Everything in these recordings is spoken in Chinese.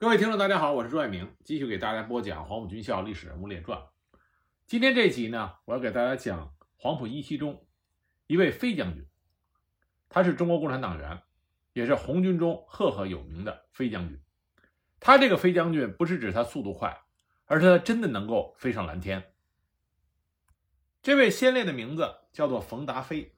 各位听众，大家好，我是朱爱明，继续给大家播讲黄埔军校历史人物列传。今天这集呢，我要给大家讲黄埔一期中一位飞将军，他是中国共产党员，也是红军中赫赫有名的飞将军。他这个飞将军不是指他速度快，而是他真的能够飞上蓝天。这位先烈的名字叫做冯达飞，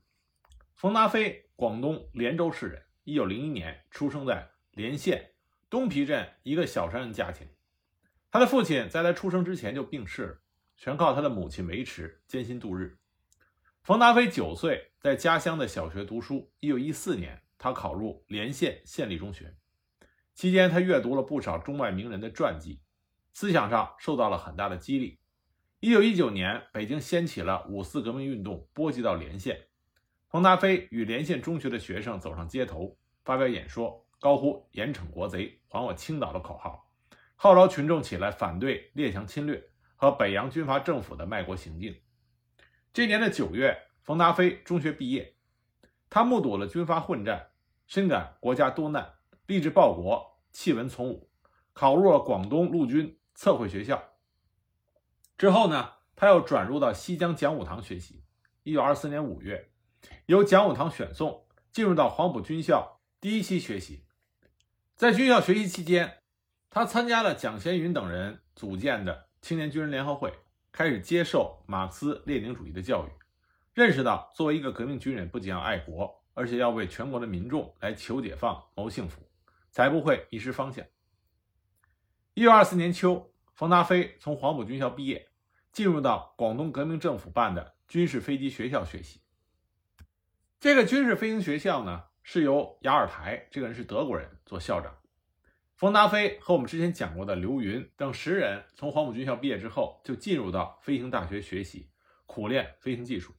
冯达飞，广东连州市人，一九零一年出生在连县。东皮镇一个小商人家庭，他的父亲在他出生之前就病逝了，全靠他的母亲维持，艰辛度日。冯达飞九岁在家乡的小学读书。一九一四年，他考入连县县立中学，期间他阅读了不少中外名人的传记，思想上受到了很大的激励。一九一九年，北京掀起了五四革命运动，波及到连县，冯达飞与连县中学的学生走上街头，发表演说。高呼“严惩国贼，还我青岛”的口号，号召群众起来反对列强侵略和北洋军阀政府的卖国行径。这年的九月，冯达飞中学毕业，他目睹了军阀混战，深感国家多难，立志报国，弃文从武，考入了广东陆军测绘学校。之后呢，他又转入到西江讲武堂学习。一九二四年五月，由讲武堂选送，进入到黄埔军校第一期学习。在军校学习期间，他参加了蒋先云等人组建的青年军人联合会，开始接受马克思列宁主义的教育，认识到作为一个革命军人，不仅要爱国，而且要为全国的民众来求解放、谋幸福，才不会迷失方向。一九二四年秋，冯达飞从黄埔军校毕业，进入到广东革命政府办的军事飞机学校学习。这个军事飞行学校呢？是由雅尔台这个人是德国人做校长，冯达飞和我们之前讲过的刘云等十人从黄埔军校毕业之后，就进入到飞行大学学习，苦练飞行技术。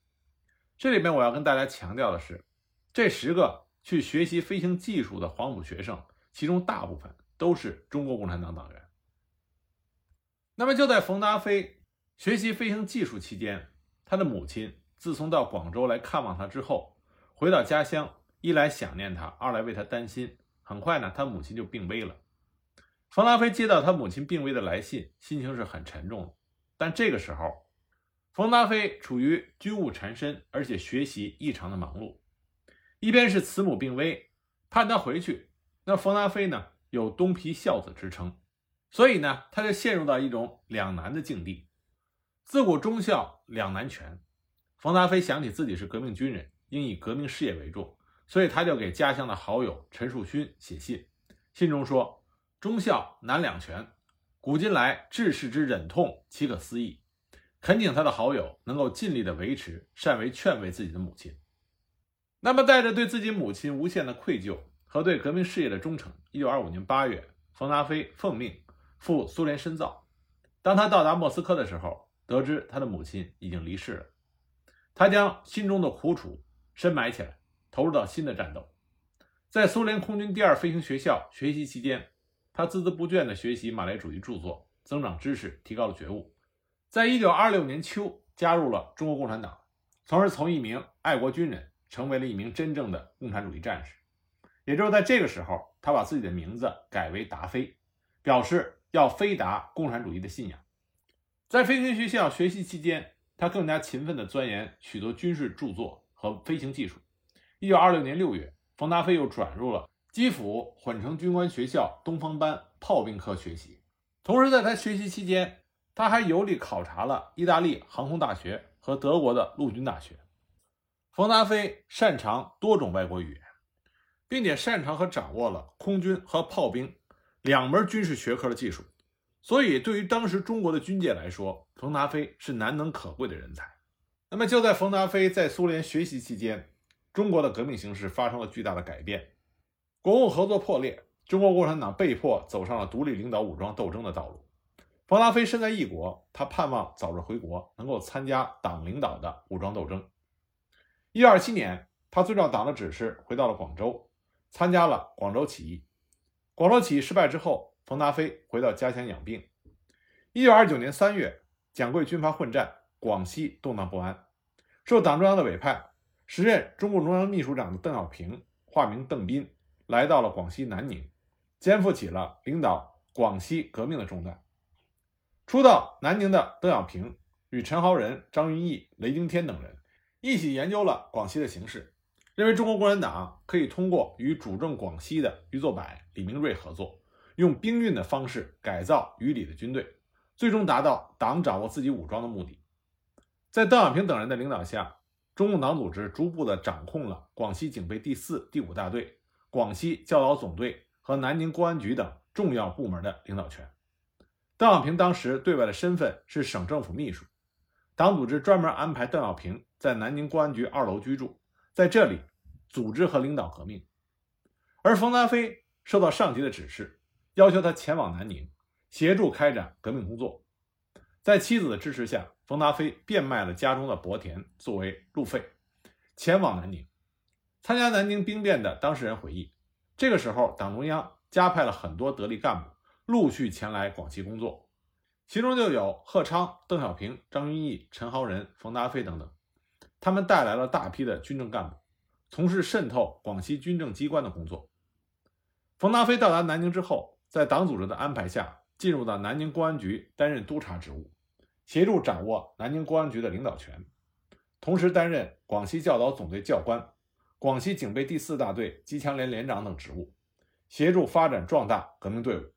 这里面我要跟大家强调的是，这十个去学习飞行技术的黄埔学生，其中大部分都是中国共产党党员。那么就在冯达飞学习飞行技术期间，他的母亲自从到广州来看望他之后，回到家乡。一来想念他，二来为他担心。很快呢，他母亲就病危了。冯达飞接到他母亲病危的来信，心情是很沉重。但这个时候，冯达飞处于军务缠身，而且学习异常的忙碌。一边是慈母病危，盼他回去，那冯达飞呢有东皮孝子之称，所以呢，他就陷入到一种两难的境地。自古忠孝两难全，冯达飞想起自己是革命军人，应以革命事业为重。所以他就给家乡的好友陈树勋写信，信中说：“忠孝难两全，古今来治世之忍痛岂可思议。”恳请他的好友能够尽力的维持，善为劝慰自己的母亲。那么带着对自己母亲无限的愧疚和对革命事业的忠诚，一九二五年八月，冯达飞奉命赴苏联深造。当他到达莫斯科的时候，得知他的母亲已经离世了，他将心中的苦楚深埋起来。投入到新的战斗，在苏联空军第二飞行学校学习期间，他孜孜不倦地学习马列主义著作，增长知识，提高了觉悟。在一九二六年秋，加入了中国共产党，从而从一名爱国军人成为了一名真正的共产主义战士。也就是在这个时候，他把自己的名字改为达飞，表示要飞达共产主义的信仰。在飞行学校学习期间，他更加勤奋地钻研许多军事著作和飞行技术。一九二六年六月，冯达飞又转入了基辅混成军官学校东方班炮兵科学习。同时，在他学习期间，他还游历考察了意大利航空大学和德国的陆军大学。冯达飞擅长多种外国语言，并且擅长和掌握了空军和炮兵两门军事学科的技术，所以对于当时中国的军界来说，冯达飞是难能可贵的人才。那么，就在冯达飞在苏联学习期间，中国的革命形势发生了巨大的改变，国共合作破裂，中国共产党被迫走上了独立领导武装斗争的道路。冯达飞身在异国，他盼望早日回国，能够参加党领导的武装斗争。一九二七年，他遵照党的指示回到了广州，参加了广州起义。广州起义失败之后，冯达飞回到家乡养病。一九二九年三月，蒋桂军阀混战，广西动荡不安，受党中央的委派。时任中共中央秘书长的邓小平，化名邓斌，来到了广西南宁，肩负起了领导广西革命的重担。初到南宁的邓小平与陈豪仁、张云逸、雷惊天等人一起研究了广西的形势，认为中国共产党可以通过与主政广西的余作柏、李明瑞合作，用兵运的方式改造余李的军队，最终达到党掌握自己武装的目的。在邓小平等人的领导下，中共党组织逐步地掌控了广西警备第四、第五大队、广西教导总队和南宁公安局等重要部门的领导权。邓小平当时对外的身份是省政府秘书，党组织专门安排邓小平在南宁公安局二楼居住，在这里组织和领导革命。而冯达飞受到上级的指示，要求他前往南宁协助开展革命工作。在妻子的支持下，冯达飞变卖了家中的薄田作为路费，前往南宁。参加南宁兵变的当事人回忆，这个时候党中央加派了很多得力干部。陆续前来广西工作，其中就有贺昌、邓小平、张云逸、陈豪仁、冯达飞等等。他们带来了大批的军政干部，从事渗透广西军政机关的工作。冯达飞到达南宁之后，在党组织的安排下，进入到南宁公安局担任督察职务，协助掌握南宁公安局的领导权，同时担任广西教导总队教官、广西警备第四大队机枪连连长等职务，协助发展壮大革命队伍。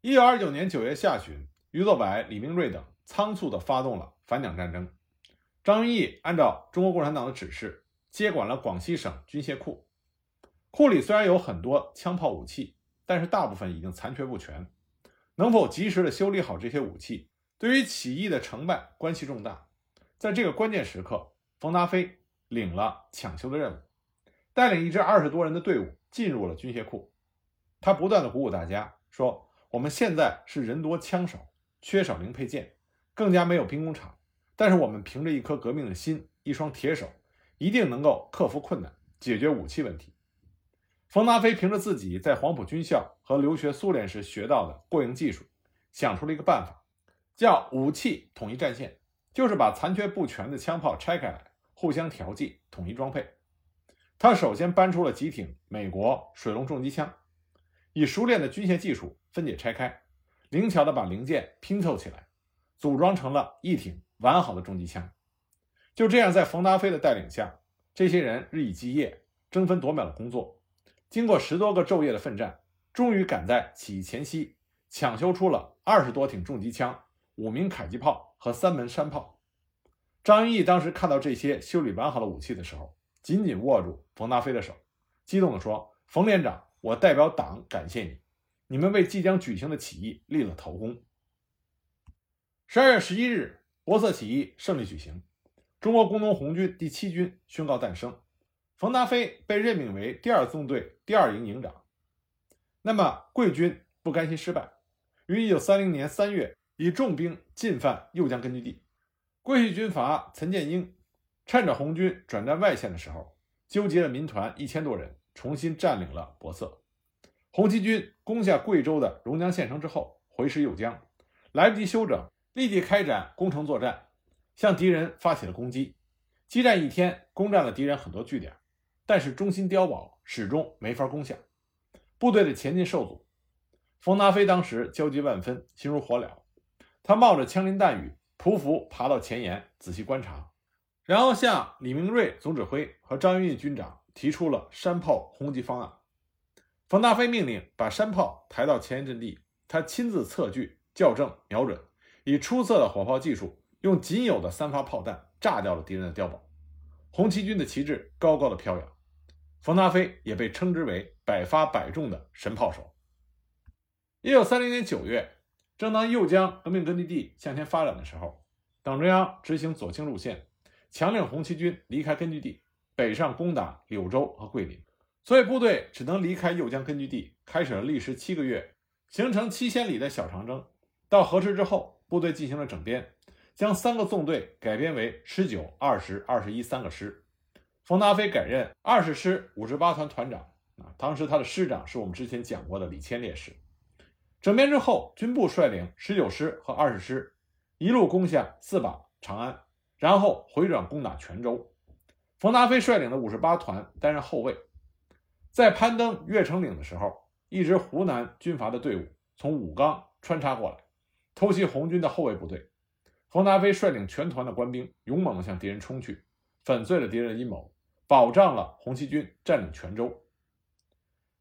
一九二九年九月下旬，余作柏、李明瑞等仓促地发动了反蒋战争。张云逸按照中国共产党的指示，接管了广西省军械库。库里虽然有很多枪炮武器，但是大部分已经残缺不全。能否及时的修理好这些武器，对于起义的成败关系重大。在这个关键时刻，冯达飞领了抢修的任务，带领一支二十多人的队伍进入了军械库。他不断地鼓舞大家说。我们现在是人多枪少，缺少零配件，更加没有兵工厂。但是我们凭着一颗革命的心，一双铁手，一定能够克服困难，解决武器问题。冯达飞凭着自己在黄埔军校和留学苏联时学到的过硬技术，想出了一个办法，叫武器统一战线，就是把残缺不全的枪炮拆开来，互相调剂，统一装配。他首先搬出了几挺美国水龙重机枪，以熟练的军械技术。分解拆开，灵巧地把零件拼凑起来，组装成了一挺完好的重机枪。就这样，在冯达飞的带领下，这些人日以继夜、争分夺秒的工作，经过十多个昼夜的奋战，终于赶在起义前夕抢修出了二十多挺重机枪、五名迫击炮和三门山炮。张云逸当时看到这些修理完好的武器的时候，紧紧握住冯达飞的手，激动地说：“冯连长，我代表党感谢你。”你们为即将举行的起义立了头功。十二月十一日，博色起义胜利举行，中国工农红军第七军宣告诞生，冯达飞被任命为第二纵队第二营营长。那么，桂军不甘心失败，于一九三零年三月以重兵进犯右江根据地。桂系军阀岑建英趁着红军转战外线的时候，纠集了民团一千多人，重新占领了博色。红七军攻下贵州的榕江县城之后，回师右江，来不及休整，立即开展攻城作战，向敌人发起了攻击。激战一天，攻占了敌人很多据点，但是中心碉堡始终没法攻下，部队的前进受阻。冯达飞当时焦急万分，心如火燎，他冒着枪林弹雨，匍匐爬到前沿，仔细观察，然后向李明瑞总指挥和张云逸军长提出了山炮轰击方案。冯达飞命令把山炮抬到前沿阵地，他亲自测距、校正、瞄准，以出色的火炮技术，用仅有的三发炮弹炸掉了敌人的碉堡。红七军的旗帜高高的飘扬，冯达飞也被称之为百发百中的神炮手。一九三零年九月，正当右江革命根据地向前发展的时候，党中央执行左倾路线，强令红七军离开根据地，北上攻打柳州和桂林。所以部队只能离开右江根据地，开始了历时七个月、行程七千里的小长征。到河池之后，部队进行了整编，将三个纵队改编为十九、二十、二十一三个师。冯达飞改任二十师五十八团团长。啊，当时他的师长是我们之前讲过的李谦烈士。整编之后，军部率领十九师和二十师，一路攻下四把、长安，然后回转攻打泉州。冯达飞率领的五十八团担任后卫。在攀登越城岭的时候，一支湖南军阀的队伍从武冈穿插过来，偷袭红军的后卫部队。冯达飞率领全团的官兵，勇猛地向敌人冲去，粉碎了敌人的阴谋，保障了红七军占领泉州。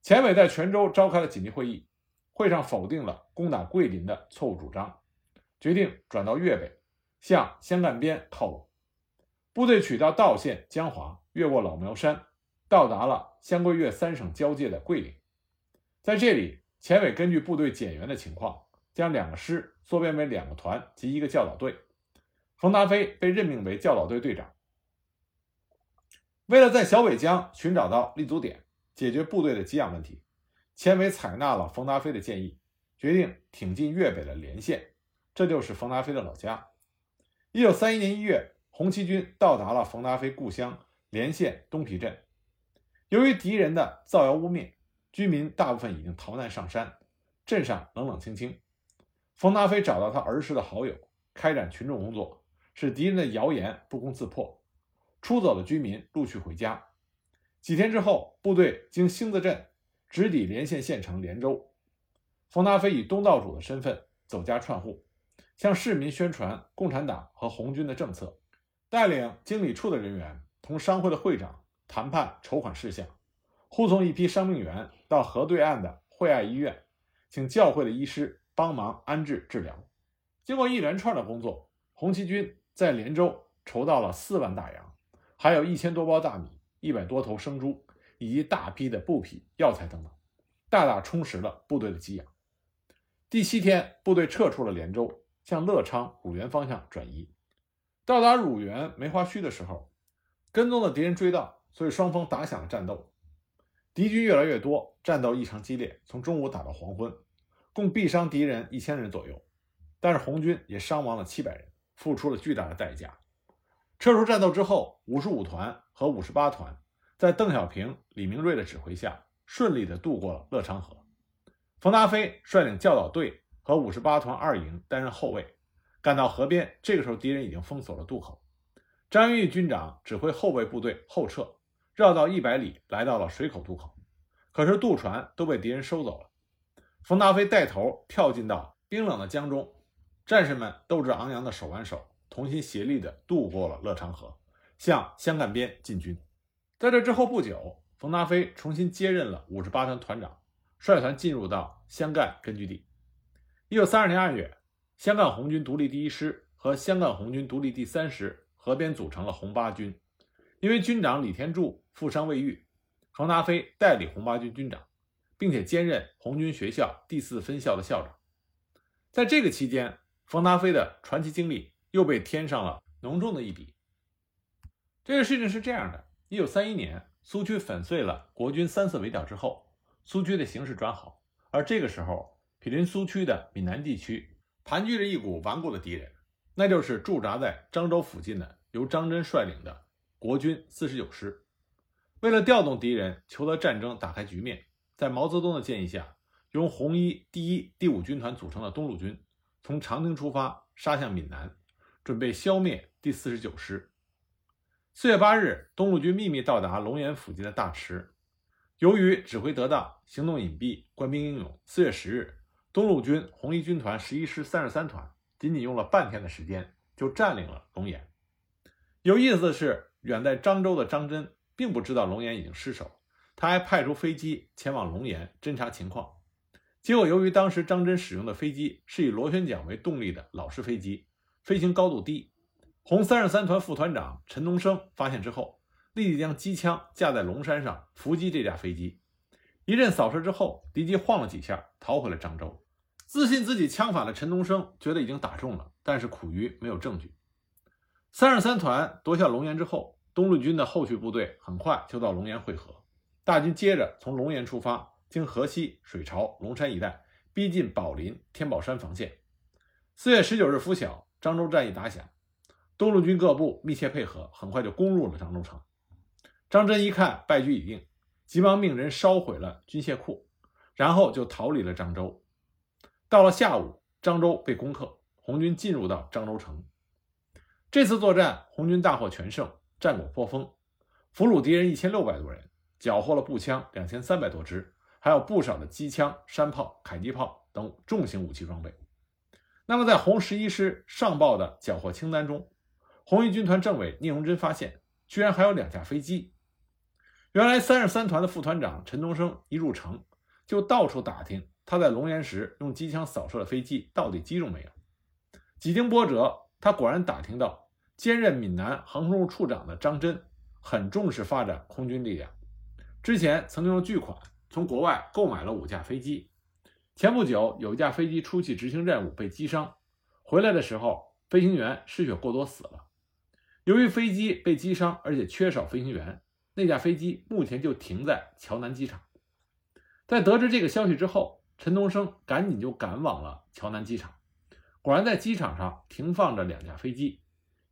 钱伟在泉州召开了紧急会议，会上否定了攻打桂林的错误主张，决定转到粤北，向湘赣边靠拢。部队取道道县江华，越过老苗山，到达了湘桂粤三省交界的桂林。在这里，钱伟根据部队减员的情况，将两个师缩编为两个团及一个教导队。冯达飞被任命为教导队队长。为了在小北江寻找到立足点，解决部队的给养问题，钱伟采纳了冯达飞的建议，决定挺进粤北的连县，这就是冯达飞的老家。一九三一年一月，红七军到达了冯达飞故乡连县东皮镇。由于敌人的造谣污蔑，居民大部分已经逃难上山，镇上冷冷清清。冯达飞找到他儿时的好友，开展群众工作，使敌人的谣言不攻自破。出走的居民陆续回家。几天之后，部队经星子镇直抵连县县城连州。冯达飞以东道主的身份走家串户，向市民宣传共产党和红军的政策，带领经理处的人员同商会的会长谈判筹款事项，护送一批伤病员到河对岸的惠爱医院，请教会的医师帮忙安置治疗。经过一连串的工作，红七军在连州筹到了四万大洋。还有一千多包大米、一百多头生猪，以及大批的布匹、药材等等，大大充实了部队的给养。第七天，部队撤出了连州，向乐昌、乳源方向转移。到达乳源梅花墟的时候，跟踪的敌人追到，所以双方打响了战斗。敌军越来越多，战斗异常激烈，从中午打到黄昏，共毙伤敌人一千人左右。但是红军也伤亡了七百人，付出了巨大的代价。撤出战斗之后，五十五团和五十八团在邓小平、李明瑞的指挥下，顺利地渡过了乐昌河。冯达飞率领教导队和五十八团二营担任后卫，赶到河边。这个时候，敌人已经封锁了渡口。张云玉军长指挥后卫部队后撤，绕道一百里，来到了水口渡口。可是渡船都被敌人收走了。冯达飞带头跳进到冰冷的江中，战士们斗志昂扬的手挽手。同心协力地渡过了乐昌河，向湘赣边进军。在这之后不久，冯达飞重新接任了五十八团团长，率团进入到湘赣根据地。一九三二年二月，湘赣红军独立第一师和湘赣红军独立第三师合编组成了红八军。因为军长李天柱负伤未愈，冯达飞代理红八军军长，并且兼任红军学校第四分校的校长。在这个期间，冯达飞的传奇经历。又被添上了浓重的一笔。这个事情是这样的：一九三一年，苏区粉碎了国军三次围剿之后，苏区的形势转好。而这个时候，毗邻苏区的闽南地区盘踞着一股顽固的敌人，那就是驻扎在漳州附近的由张真率领的国军四十九师。为了调动敌人，求得战争打开局面，在毛泽东的建议下，由红一第一、第五军团组成的东路军从长汀出发，杀向闽南。准备消灭第四十九师。四月八日，东路军秘密到达龙岩附近的大池。由于指挥得当，行动隐蔽，官兵英勇。四月十日，东路军红一军团十一师三十三团仅仅用了半天的时间，就占领了龙岩。有意思的是，远在漳州的张真并不知道龙岩已经失守，他还派出飞机前往龙岩侦察情况。结果，由于当时张真使用的飞机是以螺旋桨为动力的老式飞机。飞行高度低，红三十三团副团长陈东升发现之后，立即将机枪架在龙山上伏击这架飞机。一阵扫射之后，敌机晃了几下，逃回了漳州。自信自己枪法的陈东升觉得已经打中了，但是苦于没有证据。三十三团夺下龙岩之后，东路军的后续部队很快就到龙岩会合。大军接着从龙岩出发，经河西、水潮、龙山一带，逼近宝林、天宝山防线。四月十九日拂晓。漳州战役打响，东路军各部密切配合，很快就攻入了漳州城。张真一看败局已定，急忙命人烧毁了军械库，然后就逃离了漳州。到了下午，漳州被攻克，红军进入到漳州城。这次作战，红军大获全胜，战果颇丰，俘虏敌人一千六百多人，缴获了步枪两千三百多支，还有不少的机枪、山炮、迫击炮等重型武器装备。那么，在红十一师上报的缴获清单中，红一军团政委聂荣臻发现，居然还有两架飞机。原来，三十三团的副团长陈东升一入城，就到处打听他在龙岩时用机枪扫射的飞机到底击中没有。几经波折，他果然打听到，兼任闽南航空处处长的张真很重视发展空军力量，之前曾经用巨款从国外购买了五架飞机。前不久，有一架飞机出去执行任务被击伤，回来的时候，飞行员失血过多死了。由于飞机被击伤，而且缺少飞行员，那架飞机目前就停在桥南机场。在得知这个消息之后，陈东升赶紧就赶往了桥南机场。果然，在机场上停放着两架飞机，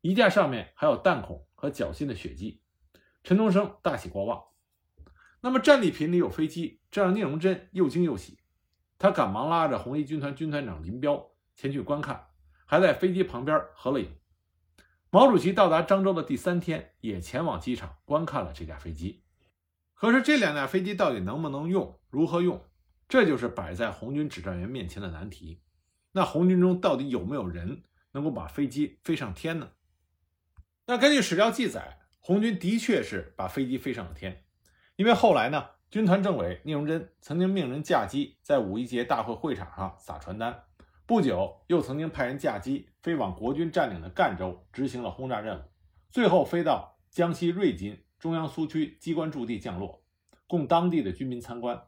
一架上面还有弹孔和脚心的血迹。陈东升大喜过望。那么，战利品里有飞机，这让聂荣臻又惊又喜。他赶忙拉着红一军团军团长林彪前去观看，还在飞机旁边合了影。毛主席到达漳州的第三天，也前往机场观看了这架飞机。可是这两架飞机到底能不能用，如何用，这就是摆在红军指战员面前的难题。那红军中到底有没有人能够把飞机飞上天呢？那根据史料记载，红军的确是把飞机飞上了天，因为后来呢。军团政委聂荣臻曾经命人驾机在五一节大会会场上撒传单，不久又曾经派人驾机飞往国军占领的赣州执行了轰炸任务，最后飞到江西瑞金中央苏区机关驻地降落，供当地的居民参观。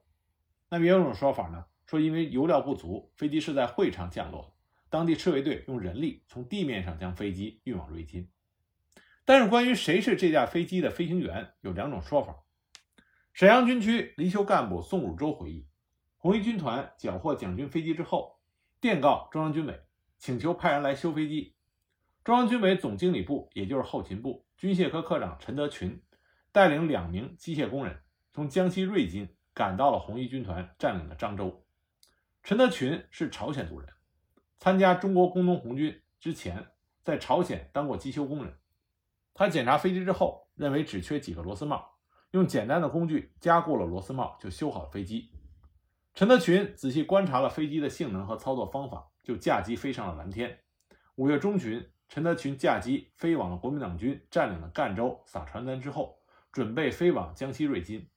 那么也有种说法呢，说因为油料不足，飞机是在会场降落，当地赤卫队用人力从地面上将飞机运往瑞金。但是关于谁是这架飞机的飞行员，有两种说法。沈阳军区离休干部宋汝洲回忆，红一军团缴获蒋军飞机之后，电告中央军委，请求派人来修飞机。中央军委总经理部，也就是后勤部军械科科长陈德群，带领两名机械工人从江西瑞金赶到了红一军团占领的漳州。陈德群是朝鲜族人，参加中国工农红军之前，在朝鲜当过机修工人。他检查飞机之后，认为只缺几个螺丝帽。用简单的工具加固了螺丝帽，就修好了飞机。陈德群仔细观察了飞机的性能和操作方法，就驾机飞上了蓝天。五月中旬，陈德群驾机飞往了国民党军占领的赣州，撒传单之后，准备飞往江西瑞金。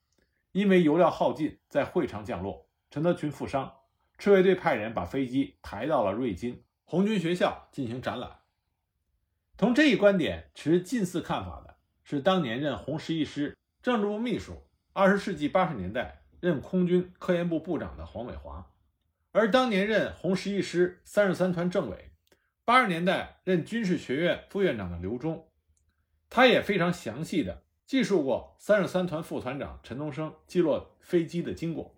因为油料耗尽，在会场降落，陈德群负伤，赤卫队派人把飞机抬到了瑞金红军学校进行展览。同这一观点持近似看法的是当年任红十一师。政治部秘书，二十世纪八十年代任空军科研部部长的黄伟华，而当年任红十一师三十三团政委，八十年代任军事学院副院长的刘忠，他也非常详细的记述过三十三团副团长陈东升击落飞机的经过，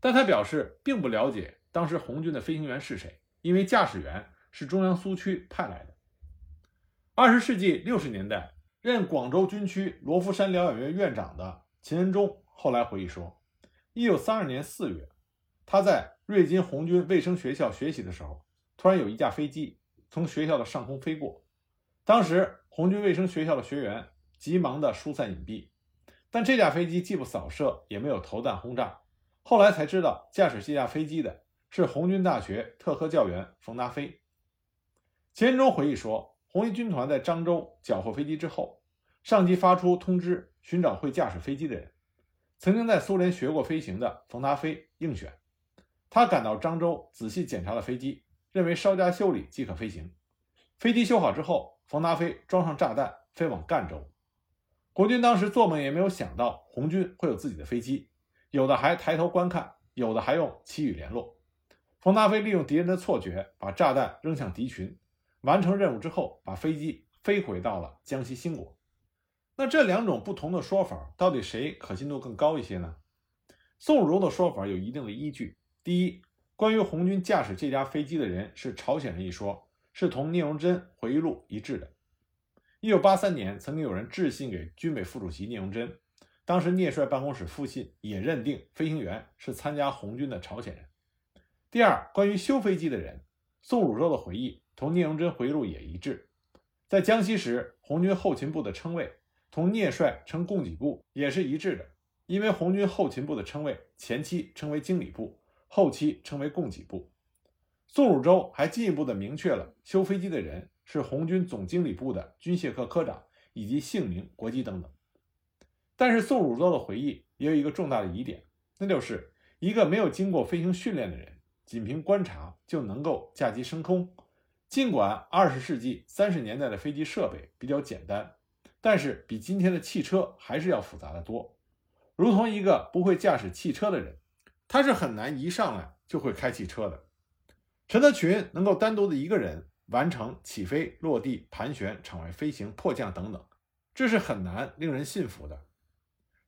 但他表示并不了解当时红军的飞行员是谁，因为驾驶员是中央苏区派来的。二十世纪六十年代。任广州军区罗浮山疗养院院长的秦恩忠后来回忆说，一九三二年四月，他在瑞金红军卫生学校学习的时候，突然有一架飞机从学校的上空飞过。当时红军卫生学校的学员急忙的疏散隐蔽，但这架飞机既不扫射，也没有投弹轰炸。后来才知道，驾驶这架飞机的是红军大学特科教员冯达飞。钱钟回忆说。红一军团在漳州缴获飞机之后，上级发出通知，寻找会驾驶飞机的人。曾经在苏联学过飞行的冯达飞应选。他赶到漳州，仔细检查了飞机，认为稍加修理即可飞行。飞机修好之后，冯达飞装上炸弹，飞往赣州。国军当时做梦也没有想到红军会有自己的飞机，有的还抬头观看，有的还用旗语联络。冯达飞利用敌人的错觉，把炸弹扔向敌群。完成任务之后，把飞机飞回到了江西兴国。那这两种不同的说法，到底谁可信度更高一些呢？宋汝的说法有一定的依据。第一，关于红军驾驶这架飞机的人是朝鲜人一说，是同聂荣臻回忆录一致的。一九八三年，曾经有人致信给军委副主席聂荣臻，当时聂帅办公室复信也认定飞行员是参加红军的朝鲜人。第二，关于修飞机的人，宋汝洲的回忆。同聂荣臻回忆录也一致，在江西时，红军后勤部的称谓同聂帅称供给部也是一致的。因为红军后勤部的称谓前期称为经理部，后期称为供给部。宋汝洲还进一步的明确了修飞机的人是红军总经理部的军械科科长以及姓名、国籍等等。但是宋汝洲的回忆也有一个重大的疑点，那就是一个没有经过飞行训练的人，仅凭观察就能够驾机升空。尽管二十世纪三十年代的飞机设备比较简单，但是比今天的汽车还是要复杂的多。如同一个不会驾驶汽车的人，他是很难一上来就会开汽车的。陈德群能够单独的一个人完成起飞、落地、盘旋、场外飞行、迫降等等，这是很难令人信服的。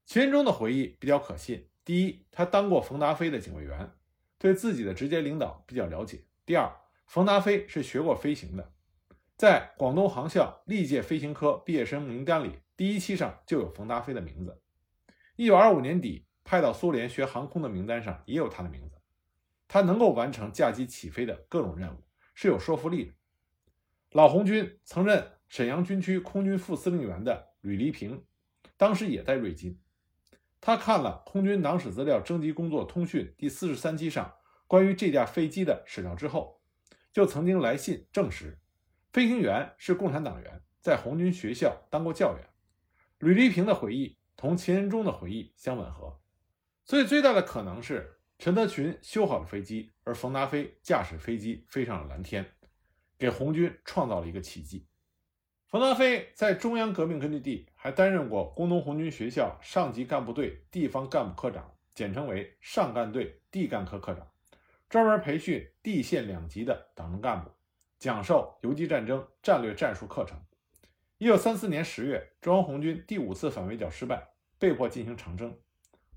秦仁忠的回忆比较可信。第一，他当过冯达飞的警卫员，对自己的直接领导比较了解。第二，冯达飞是学过飞行的，在广东航校历届飞行科毕业生名单里，第一期上就有冯达飞的名字。一九二五年底派到苏联学航空的名单上也有他的名字。他能够完成驾机起飞的各种任务，是有说服力的。老红军曾任沈阳军区空军副司令员的吕黎平，当时也在瑞金。他看了空军党史资料征集工作通讯第四十三期上关于这架飞机的史料之后，就曾经来信证实，飞行员是共产党员，在红军学校当过教员。吕黎平的回忆同秦仁忠的回忆相吻合，所以最大的可能是。陈德群修好了飞机，而冯达飞驾驶飞机飞上了蓝天，给红军创造了一个奇迹。冯达飞在中央革命根据地还担任过工农红军学校上级干部队地方干部科长，简称为上干队地干科科长，专门培训地县两级的党政干部，讲授游击战争战略战术课程。一九三四年十月，中央红军第五次反围剿失败，被迫进行长征。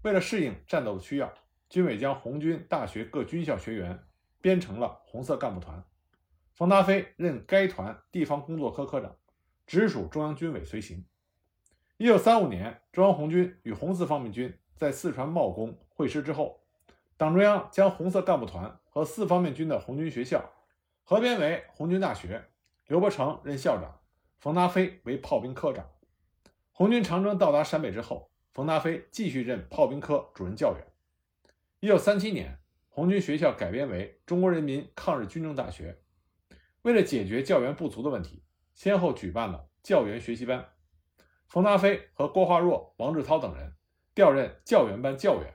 为了适应战斗的需要。军委将红军大学各军校学员编成了红色干部团，冯达飞任该团地方工作科科长，直属中央军委随行。一九三五年，中央红军与红四方面军在四川茂功会师之后，党中央将红色干部团和四方面军的红军学校合编为红军大学，刘伯承任校长，冯达飞为炮兵科长。红军长征到达陕北之后，冯达飞继续任炮兵科主任教员。一九三七年，红军学校改编为中国人民抗日军政大学。为了解决教员不足的问题，先后举办了教员学习班。冯达飞和郭化若、王志涛等人调任教员班教员，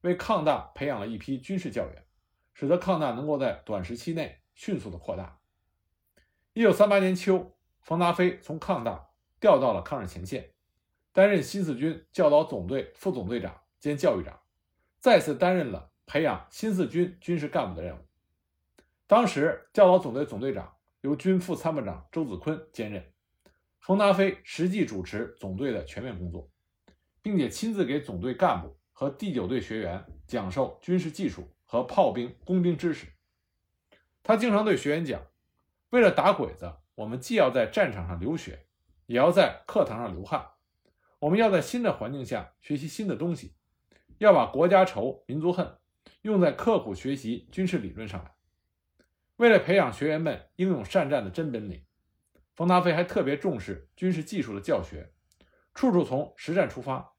为抗大培养了一批军事教员，使得抗大能够在短时期内迅速的扩大。一九三八年秋，冯达飞从抗大调到了抗日前线，担任新四军教导总队副总队长兼教育长。再次担任了培养新四军军事干部的任务。当时教导总队总队长由军副参谋长周子坤兼任，冯达飞实际主持总队的全面工作，并且亲自给总队干部和第九队学员讲授军事技术和炮兵工兵知识。他经常对学员讲：“为了打鬼子，我们既要在战场上流血，也要在课堂上流汗。我们要在新的环境下学习新的东西。”要把国家仇、民族恨用在刻苦学习军事理论上来。为了培养学员们英勇善战的真本领，冯达飞还特别重视军事技术的教学，处处从实战出发，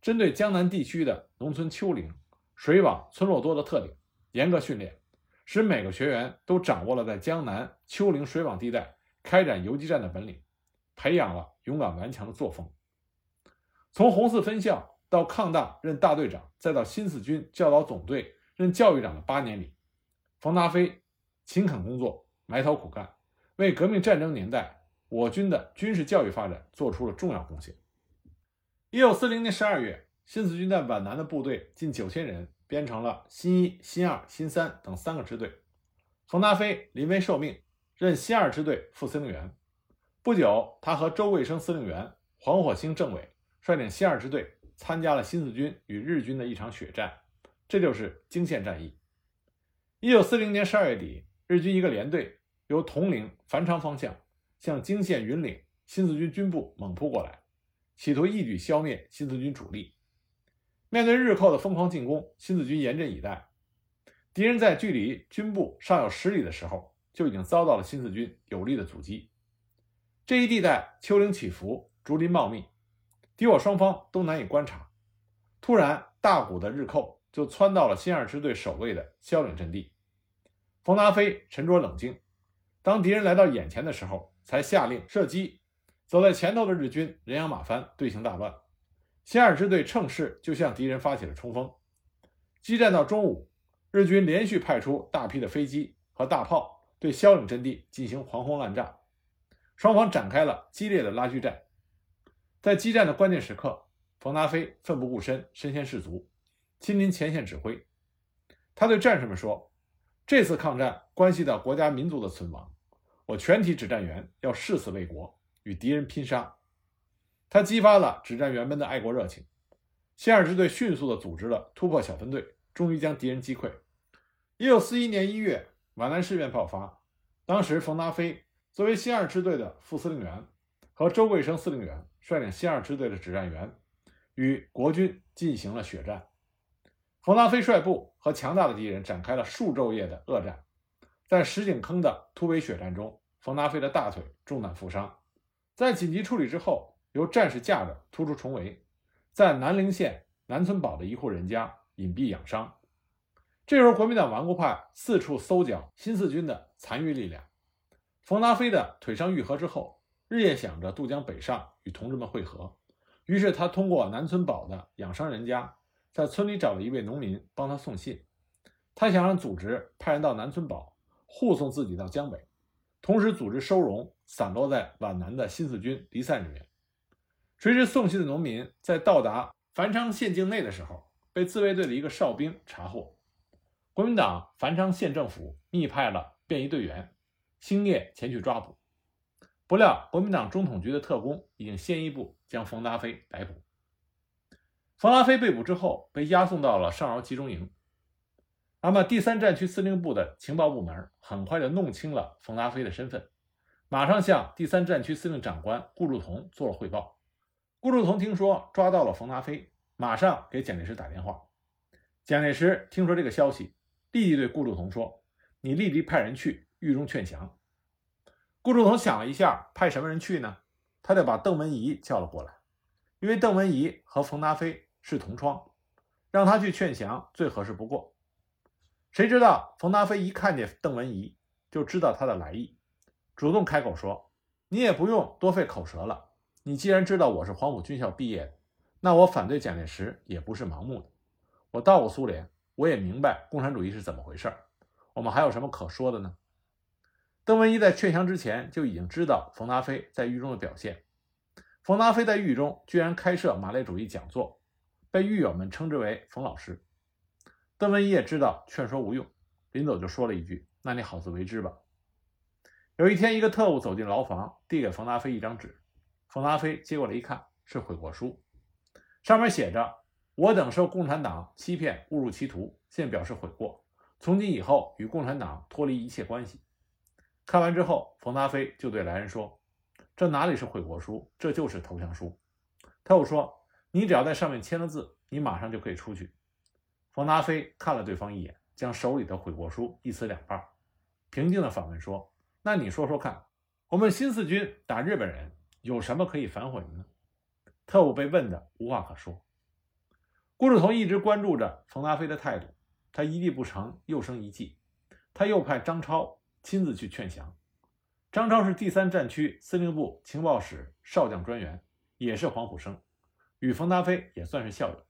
针对江南地区的农村丘陵、水网、村落多的特点，严格训练，使每个学员都掌握了在江南丘陵水网地带开展游击战的本领，培养了勇敢顽强的作风。从红四分校。到抗大任大队长，再到新四军教导总队任教育长的八年里，冯达飞勤恳工作，埋头苦干，为革命战争年代我军的军事教育发展做出了重要贡献。一九四零年十二月，新四军在皖南的部队近九千人编成了新一、新二、新三等三个支队。冯达飞临危受命，任新二支队副司令员。不久，他和周卫生司令员、黄火星政委率领新二支队。参加了新四军与日军的一场血战，这就是泾县战役。一九四零年十二月底，日军一个连队由铜陵、繁昌方向向泾县云岭新四军军部猛扑过来，企图一举消灭新四军主力。面对日寇的疯狂进攻，新四军严阵以待。敌人在距离军部尚有十里的时候，就已经遭到了新四军有力的阻击。这一地带丘陵起伏，竹林茂密。敌我双方都难以观察，突然大股的日寇就窜到了新二支队守卫的萧岭阵地。冯达飞沉着冷静，当敌人来到眼前的时候，才下令射击。走在前头的日军人仰马翻，队形大乱。新二支队乘势就向敌人发起了冲锋。激战到中午，日军连续派出大批的飞机和大炮对萧岭阵地进行狂轰滥炸，双方展开了激烈的拉锯战。在激战的关键时刻，冯达飞奋不顾身，身先士卒，亲临前线指挥。他对战士们说：“这次抗战关系到国家民族的存亡，我全体指战员要誓死为国，与敌人拼杀。”他激发了指战员们的爱国热情。新二支队迅速地组织了突破小分队，终于将敌人击溃。一九四一年一月，皖南事变爆发。当时，冯达飞作为新二支队的副司令员，和周桂生司令员率领新二支队的指战员，与国军进行了血战。冯达飞率部和强大的敌人展开了数昼夜的恶战。在石井坑的突围血战中，冯达飞的大腿中弹负伤。在紧急处理之后，由战士架着突出重围。在南陵县南村堡的一户人家隐蔽养伤。这时候，国民党顽固派四处搜剿新四军的残余力量。冯达飞的腿伤愈合之后，日夜想着渡江北上与同志们会合。于是，他通过南村堡的养伤人家，在村里找了一位农民帮他送信。他想让组织派人到南村堡护送自己到江北，同时组织收容散落在皖南的新四军离散人员。谁知送信的农民在到达繁昌县境内的时候，被自卫队的一个哨兵查获。国民党繁昌县政府密派了便衣队员，星夜前去抓捕。不料国民党中统局的特工已经先一步将冯达飞逮捕。冯达飞被捕之后，被押送到了上饶集中营。那么第三战区司令部的情报部门很快就弄清了冯达飞的身份，马上向第三战区司令长官顾祝同做了汇报。顾祝同听说抓到了冯达飞，马上给蒋介石打电话。蒋介石听说这个消息，立即对顾祝同说：“你立即派人去狱中劝降。”顾祝同想了一下，派什么人去呢？他就把邓文仪叫了过来，因为邓文仪和冯达飞是同窗，让他去劝降最合适不过。谁知道冯达飞一看见邓文仪，就知道他的来意，主动开口说：“你也不用多费口舌了。”你既然知道我是黄埔军校毕业的，那我反对蒋介石也不是盲目的。我到过苏联，我也明白共产主义是怎么回事儿。我们还有什么可说的呢？邓文仪在劝降之前就已经知道冯达飞在狱中的表现。冯达飞在狱中居然开设马列主义讲座，被狱友们称之为“冯老师”。邓文仪也知道劝说无用，临走就说了一句：“那你好自为之吧。”有一天，一个特务走进牢房，递给冯达飞一张纸。冯达飞接过来一看，是悔过书，上面写着：“我等受共产党欺骗，误入歧途，现表示悔过，从今以后与共产党脱离一切关系。”看完之后，冯达飞就对来人说：“这哪里是悔过书，这就是投降书。”特务说：“你只要在上面签了字，你马上就可以出去。”冯达飞看了对方一眼，将手里的悔过书一撕两半，平静地反问说：“那你说说看，我们新四军打日本人？”有什么可以反悔的呢？特务被问的无话可说。顾祝同一直关注着冯达飞的态度，他一计不成又生一计，他又派张超亲自去劝降。张超是第三战区司令部情报室少将专员，也是黄埔生，与冯达飞也算是校友，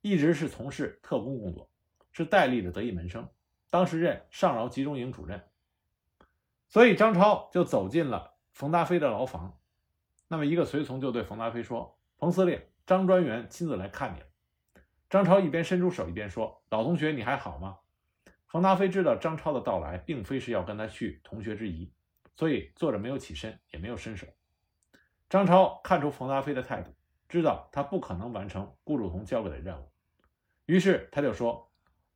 一直是从事特工工作，是戴笠的得意门生，当时任上饶集中营主任。所以张超就走进了冯达飞的牢房。那么，一个随从就对冯达飞说：“冯司令，张专员亲自来看你了。”张超一边伸出手，一边说：“老同学，你还好吗？”冯达飞知道张超的到来并非是要跟他叙同学之谊，所以坐着没有起身，也没有伸手。张超看出冯达飞的态度，知道他不可能完成顾祝同交给的任务，于是他就说：“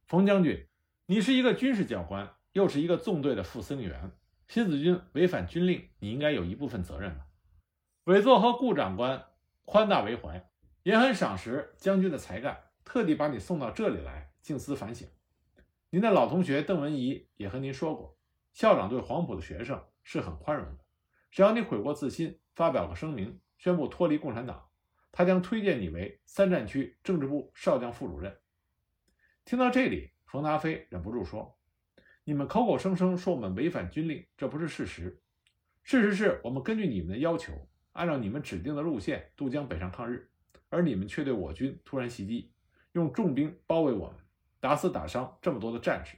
冯将军，你是一个军事教官，又是一个纵队的副司令员，新四军违反军令，你应该有一部分责任吧？”委座和顾长官宽大为怀，也很赏识将军的才干，特地把你送到这里来静思反省。您的老同学邓文仪也和您说过，校长对黄埔的学生是很宽容的，只要你悔过自新，发表个声明，宣布脱离共产党，他将推荐你为三战区政治部少将副主任。听到这里，冯达飞忍不住说：“你们口口声声说我们违反军令，这不是事实。事实是我们根据你们的要求，按照你们指定的路线渡江北上抗日，而你们却对我军突然袭击，用重兵包围我们，打死打伤这么多的战士。”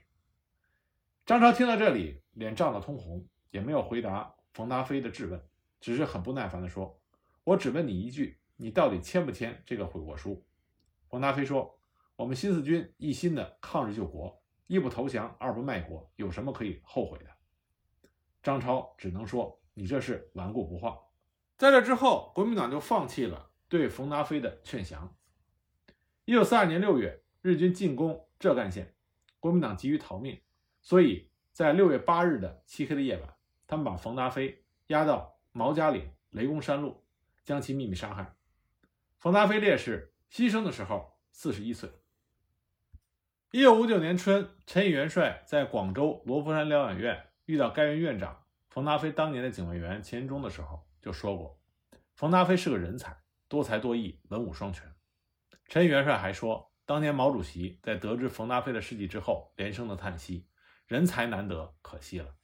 张超听到这里，脸涨得通红，也没有回答冯达飞的质问，只是很不耐烦地说：“我只问你一句，你到底签不签这个悔过书？”冯达飞说。我们新四军一心的抗日救国，一不投降，二不卖国，有什么可以后悔的？张超只能说：“你这是顽固不化。”在这之后，国民党就放弃了对冯达飞的劝降。一九四二年六月，日军进攻浙赣线，国民党急于逃命，所以在六月八日的漆黑的夜晚，他们把冯达飞押到毛家岭雷公山路，将其秘密杀害。冯达飞烈士牺牲的时候四十一岁。一九五九年春，陈毅元帅在广州罗浮山疗养院遇到该院院长冯达飞当年的警卫员钱忠的时候，就说过：“冯达飞是个人才，多才多艺，文武双全。”陈元帅还说，当年毛主席在得知冯达飞的事迹之后，连声的叹息：“人才难得，可惜了。”